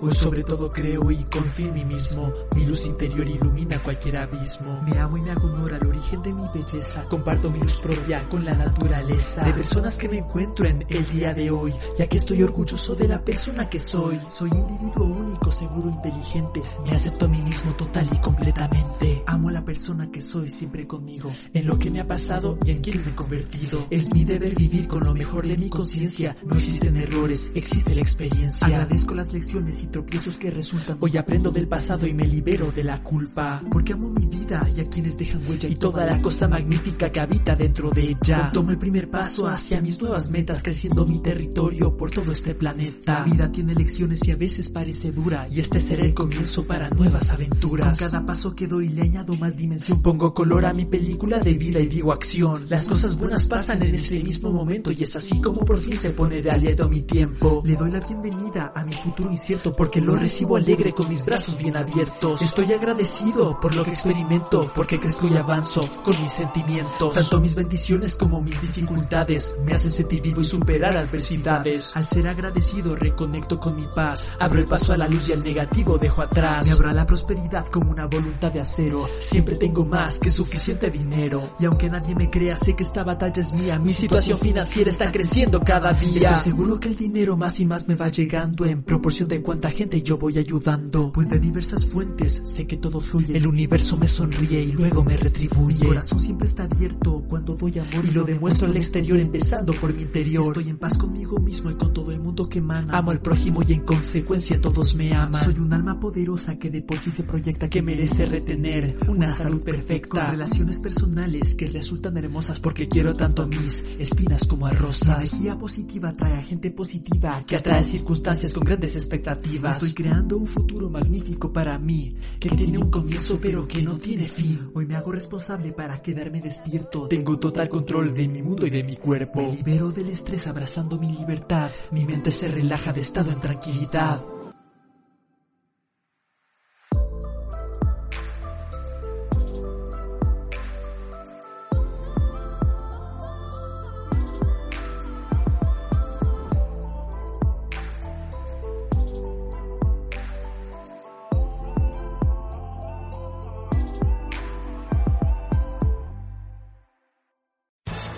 Hoy sobre todo creo y confío en mí mismo. Mi luz interior ilumina cualquier abismo. Me amo y me hago honor al origen de mi belleza. Comparto mi luz propia con la naturaleza. De personas que me encuentro en el día de hoy. Ya que estoy orgulloso de la persona que soy. Soy individuo único, seguro, inteligente. Me acepto a mí mismo total y completamente. Amo a la persona que soy siempre conmigo. En lo que me ha pasado y en quien me he convertido. Es mi deber vivir con lo mejor de mi conciencia. No existen errores, existe la experiencia. Agradezco las lecciones y tropiezos que resultan. Hoy aprendo del pasado y me libero de la culpa. Porque amo mi vida y a quienes dejan huella y toda la cosa magnífica que habita dentro de ella. Tomo el primer paso hacia mis nuevas metas, creciendo mi territorio por todo este planeta. La vida tiene lecciones y a veces parece dura. Y este será el comienzo para nuevas aventuras. Con cada paso que doy le añado más dimensión. Pongo color a mi película de vida y digo acción. Las cosas buenas pasan en ese mismo momento y es así como por fin se pone de aliento mi tiempo. Le doy la bienvenida a mi futuro incierto porque lo recibo alegre con mis brazos bien abiertos. Estoy agradecido por lo que experimento, porque crezco y avanzo con mis sentimientos. Tanto mis bendiciones como mis dificultades me hacen sentir vivo y superar adversidades. Al ser agradecido reconecto con mi paz, abro el paso a la luz y al negativo dejo atrás. Me a la prosperidad como una voluntad de acero. Siempre tengo más que suficiente dinero. Y aunque nadie me crea, sé que esta batalla es mía. Mi situación financiera está creciendo cada día. Estoy seguro que el dinero más y más me va llegando en proporción de cuánta gente yo voy ayudando. Pues de diversas fuentes sé que todo fluye. El universo me sonríe y luego me retribuye. Mi corazón siempre está abierto cuando doy amor y lo demuestro al exterior empezando por mi interior. Estoy en paz conmigo mismo y con todo el mundo que emana. Amo al prójimo y en consecuencia todos me aman. Soy un alma poderosa que de por sí se proyecta que merece retener una salud perfecta. Con relaciones personales que resultan hermosas porque quiero tanto a mis espinas como a rosas. La energía positiva atrae a gente positiva que atrae circunstancias con grandes expectativas. Estoy creando un futuro magnífico para mí, que tiene un comienzo pero que no tiene fin. Hoy me hago responsable para quedarme despierto. Tengo total control de mi mundo y de mi cuerpo. Me libero del estrés abrazando mi libertad. Mi mente se relaja de estado en tranquilidad.